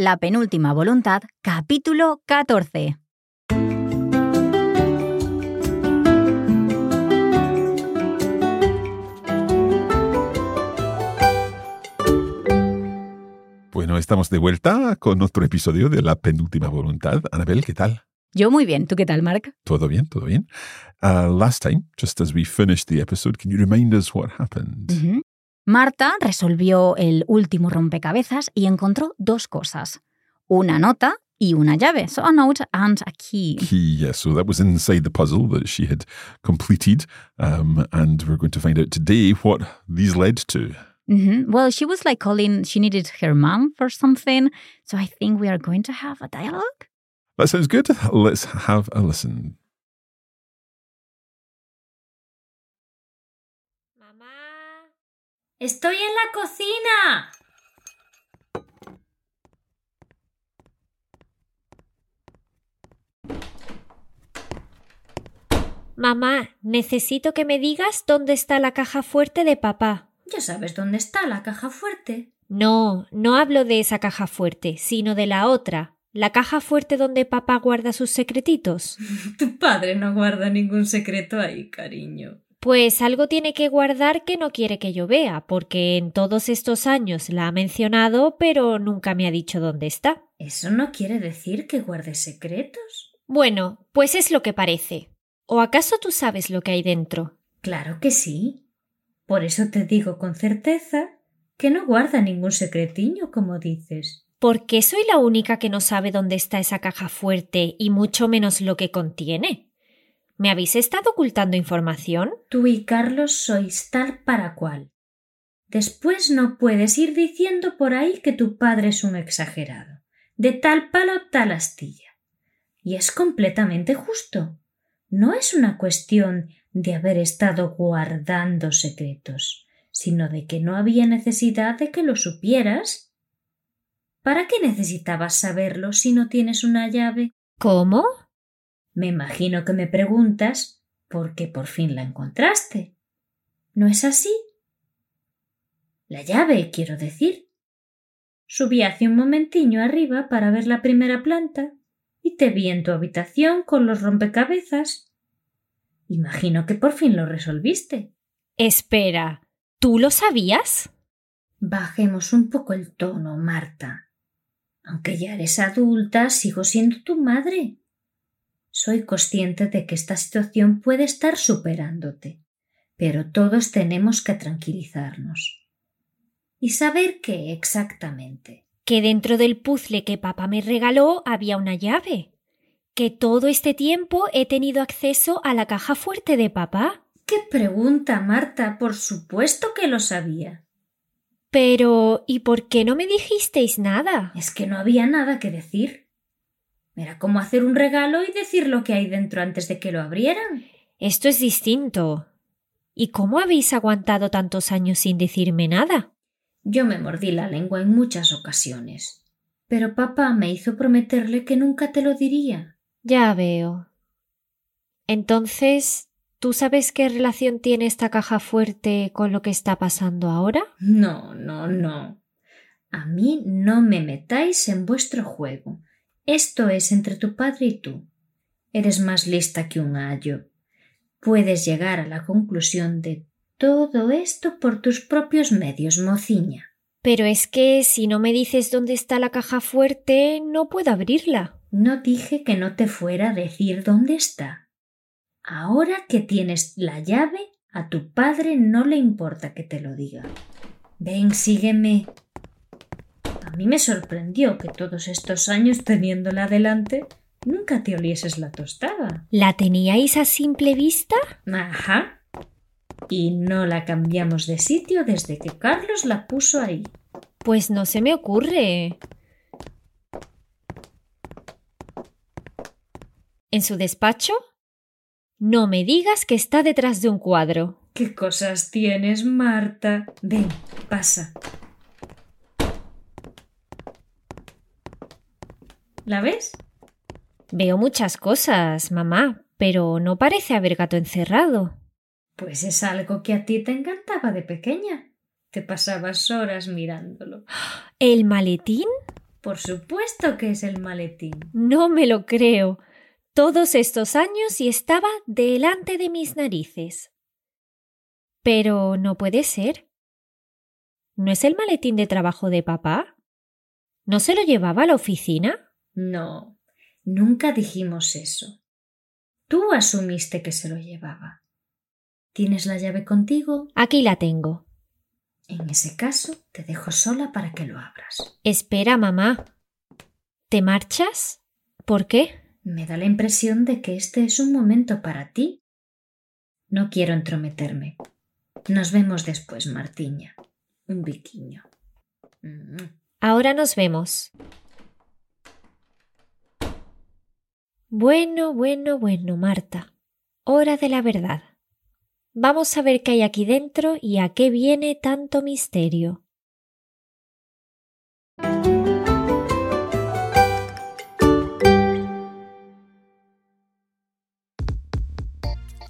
La penúltima voluntad, capítulo 14. Bueno, estamos de vuelta con otro episodio de La penúltima voluntad. Anabel, ¿qué tal? Yo muy bien. ¿Tú qué tal, Mark? Todo bien, todo bien. Uh, last time, just as we finished the episode, can you remind us what happened? Ujú. Marta resolvió el último rompecabezas y encontró dos cosas. Una nota y una llave. So a note and a key. Key, yes. So that was inside the puzzle that she had completed. Um, and we're going to find out today what these led to. Mhm. Well, she was like calling, she needed her mom for something. So I think we are going to have a dialogue. That sounds good. Let's have a listen. Estoy en la cocina. Mamá, necesito que me digas dónde está la caja fuerte de papá. Ya sabes dónde está la caja fuerte. No, no hablo de esa caja fuerte, sino de la otra, la caja fuerte donde papá guarda sus secretitos. Tu padre no guarda ningún secreto ahí, cariño. Pues algo tiene que guardar que no quiere que yo vea, porque en todos estos años la ha mencionado, pero nunca me ha dicho dónde está. Eso no quiere decir que guarde secretos. Bueno, pues es lo que parece. ¿O acaso tú sabes lo que hay dentro? Claro que sí. Por eso te digo con certeza que no guarda ningún secretiño, como dices. ¿Por qué soy la única que no sabe dónde está esa caja fuerte y mucho menos lo que contiene? ¿Me habéis estado ocultando información? Tú y Carlos sois tal para cual. Después no puedes ir diciendo por ahí que tu padre es un exagerado. De tal palo tal astilla. Y es completamente justo. No es una cuestión de haber estado guardando secretos, sino de que no había necesidad de que lo supieras. ¿Para qué necesitabas saberlo si no tienes una llave? ¿Cómo? Me imagino que me preguntas por qué por fin la encontraste. ¿No es así? La llave, quiero decir. Subí hace un momentiño arriba para ver la primera planta y te vi en tu habitación con los rompecabezas. Imagino que por fin lo resolviste. Espera, ¿tú lo sabías? Bajemos un poco el tono, Marta. Aunque ya eres adulta, sigo siendo tu madre. Soy consciente de que esta situación puede estar superándote, pero todos tenemos que tranquilizarnos. ¿Y saber qué exactamente? Que dentro del puzzle que papá me regaló había una llave. Que todo este tiempo he tenido acceso a la caja fuerte de papá. ¿Qué pregunta, Marta? Por supuesto que lo sabía. Pero ¿y por qué no me dijisteis nada? Es que no había nada que decir. Era como hacer un regalo y decir lo que hay dentro antes de que lo abrieran. Esto es distinto. ¿Y cómo habéis aguantado tantos años sin decirme nada? Yo me mordí la lengua en muchas ocasiones. Pero papá me hizo prometerle que nunca te lo diría. Ya veo. Entonces, ¿tú sabes qué relación tiene esta caja fuerte con lo que está pasando ahora? No, no, no. A mí no me metáis en vuestro juego. Esto es entre tu padre y tú. Eres más lista que un ayo. Puedes llegar a la conclusión de todo esto por tus propios medios, mociña. Pero es que si no me dices dónde está la caja fuerte, no puedo abrirla. No dije que no te fuera a decir dónde está. Ahora que tienes la llave, a tu padre no le importa que te lo diga. Ven, sígueme. A mí me sorprendió que todos estos años teniéndola delante nunca te olieses la tostada. ¿La teníais a simple vista? Ajá. Y no la cambiamos de sitio desde que Carlos la puso ahí. Pues no se me ocurre. ¿En su despacho? No me digas que está detrás de un cuadro. ¿Qué cosas tienes, Marta? Ven, pasa. ¿La ves? Veo muchas cosas, mamá, pero no parece haber gato encerrado. Pues es algo que a ti te encantaba de pequeña. Te pasabas horas mirándolo. ¿El maletín? Por supuesto que es el maletín. No me lo creo. Todos estos años y estaba delante de mis narices. Pero no puede ser. ¿No es el maletín de trabajo de papá? ¿No se lo llevaba a la oficina? No, nunca dijimos eso. Tú asumiste que se lo llevaba. ¿Tienes la llave contigo? Aquí la tengo. En ese caso, te dejo sola para que lo abras. Espera, mamá. ¿Te marchas? ¿Por qué? Me da la impresión de que este es un momento para ti. No quiero entrometerme. Nos vemos después, Martiña. Un biquiño. Mm. Ahora nos vemos. Bueno, bueno, bueno, Marta. Hora de la verdad. Vamos a ver qué hay aquí dentro y a qué viene tanto misterio.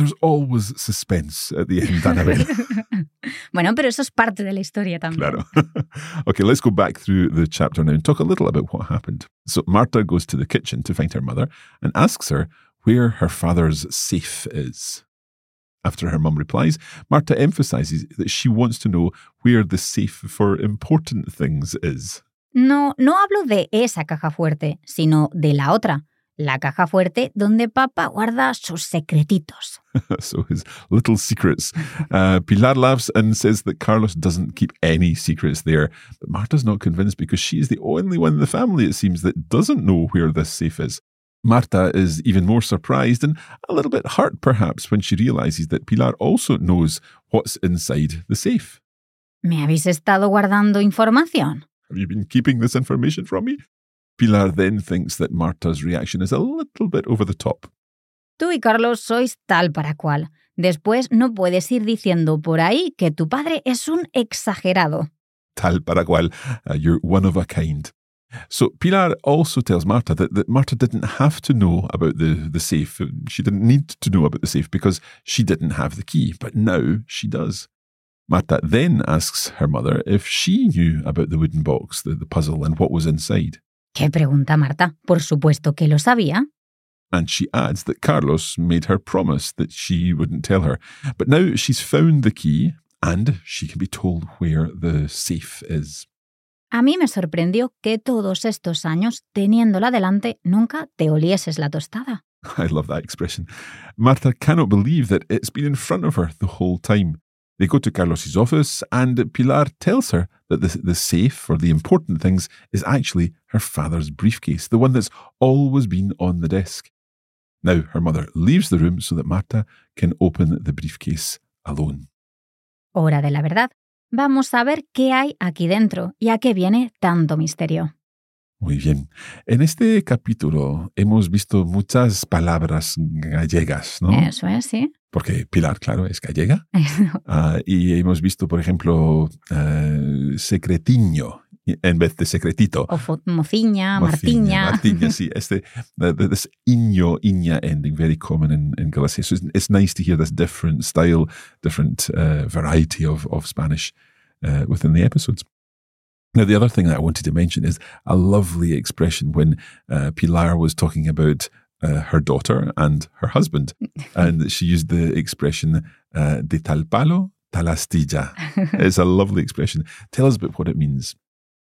There's always suspense at the end, Annabelle. bueno, pero eso es parte de la historia también. Claro. okay, let's go back through the chapter now and talk a little about what happened. So Marta goes to the kitchen to find her mother and asks her where her father's safe is. After her mum replies, Marta emphasizes that she wants to know where the safe for important things is. No, no hablo de esa caja fuerte, sino de la otra, la caja fuerte donde papá guarda sus secretitos. so his little secrets. Uh, Pilar laughs and says that Carlos doesn't keep any secrets there. But Marta's not convinced because she is the only one in the family, it seems, that doesn't know where this safe is. Marta is even more surprised and a little bit hurt, perhaps, when she realizes that Pilar also knows what's inside the safe. ¿Me habéis estado guardando información? Have you been keeping this information from me? Pilar then thinks that Marta's reaction is a little bit over the top. Tú y Carlos sois tal para cual. Después no puedes ir diciendo por ahí que tu padre es un exagerado. Tal para cual. Uh, you're one of a kind. So Pilar also tells Marta that, that Marta didn't have to know about the, the safe. She didn't need to know about the safe because she didn't have the key, but now she does. Marta then asks her mother if she knew about the wooden box, the, the puzzle, and what was inside. ¿Qué pregunta Marta? Por supuesto que lo sabía. And she adds that Carlos made her promise that she wouldn't tell her. But now she's found the key and she can be told where the safe is. A mí me sorprendió que todos estos años, teniéndola delante, nunca te olieses la tostada. I love that expression. Marta cannot believe that it's been in front of her the whole time. They go to Carlos's office, and Pilar tells her that the, the safe for the important things is actually her father's briefcase, the one that's always been on the desk. Now her mother leaves the room so that Marta can open the briefcase alone. Hora de la verdad. Vamos a ver qué hay aquí dentro y a qué viene tanto misterio. Muy bien. En este capítulo hemos visto muchas palabras gallegas, ¿no? Eso es, sí. Porque Pilar, claro, es gallega. uh, y hemos visto, por ejemplo, uh, secretiño en vez de secretito. O mociña, martiña. Martiña, sí. Este, the, the, this iño, iña ending, very common in, in Galicia. So it's, it's nice to hear this different style, different uh, variety of, of Spanish uh, within the episodes. Now, the other thing that I wanted to mention is a lovely expression when uh, Pilar was talking about uh, her daughter and her husband. and she used the expression uh, de tal palo, tal astilla. it's a lovely expression. Tell us about what it means.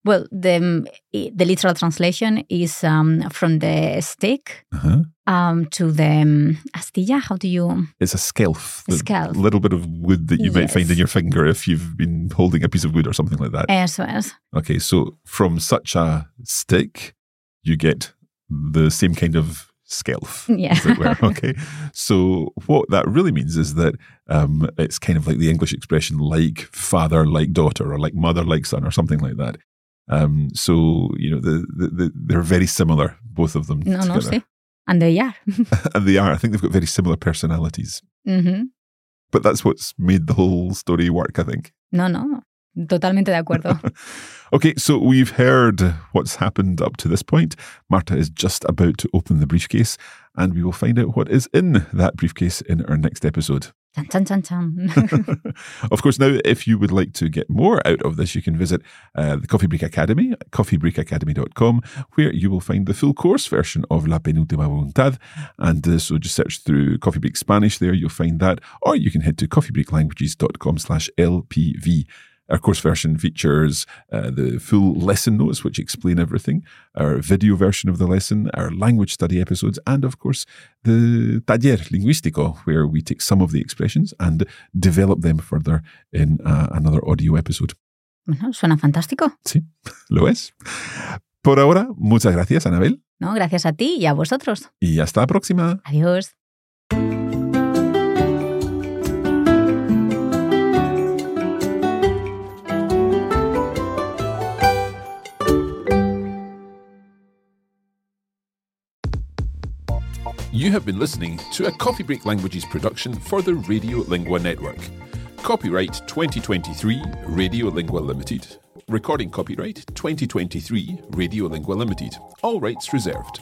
Well, the the literal translation is um, from the stick Uh-huh. um, to the um, astilla. How do you? It's a skelf. A skelf. little bit of wood that you might find in your finger if you've been holding a piece of wood or something like that. Yes, yes. Okay, so from such a stick, you get the same kind of skelf, Yeah. as it were. Okay, so what that really means is that um, it's kind of like the English expression like father, like daughter, or like mother, like son, or something like that. Um, so you know, the, the, the they're very similar, both of them. No, no, together. sí. And they are. and they are. I think they've got very similar personalities. Ujú. But that's what's made the whole story work. I think. No, no. Totalmente de acuerdo. Okay, so we've heard what's happened up to this point. Marta is just about to open the briefcase, and we will find out what is in that briefcase in our next episode. Chan, chan, chan, chan. of course, now, if you would like to get more out of this, you can visit uh, the Coffee Break Academy, coffeebreakacademy.com, where you will find the full course version of La Penúltima Voluntad. And uh, so just search through Coffee Break Spanish there, you'll find that. Or you can head to coffeebreaklanguages.com slash LPV. Our course version features uh, the full lesson notes, which explain everything, our video version of the lesson, our language study episodes, and of course, the taller lingüístico, where we take some of the expressions and develop them further in uh, another audio episode. Bueno, suena fantástico. Sí, lo es. Por ahora, muchas gracias, Anabel, No, gracias a ti y a vosotros. y hasta la próxima. Adiós. You have been listening to a Coffee Break Languages production for the Radio Lingua Network. Copyright 2023 Radio Lingua Limited. Recording copyright 2023 Radio Lingua Limited. All rights reserved.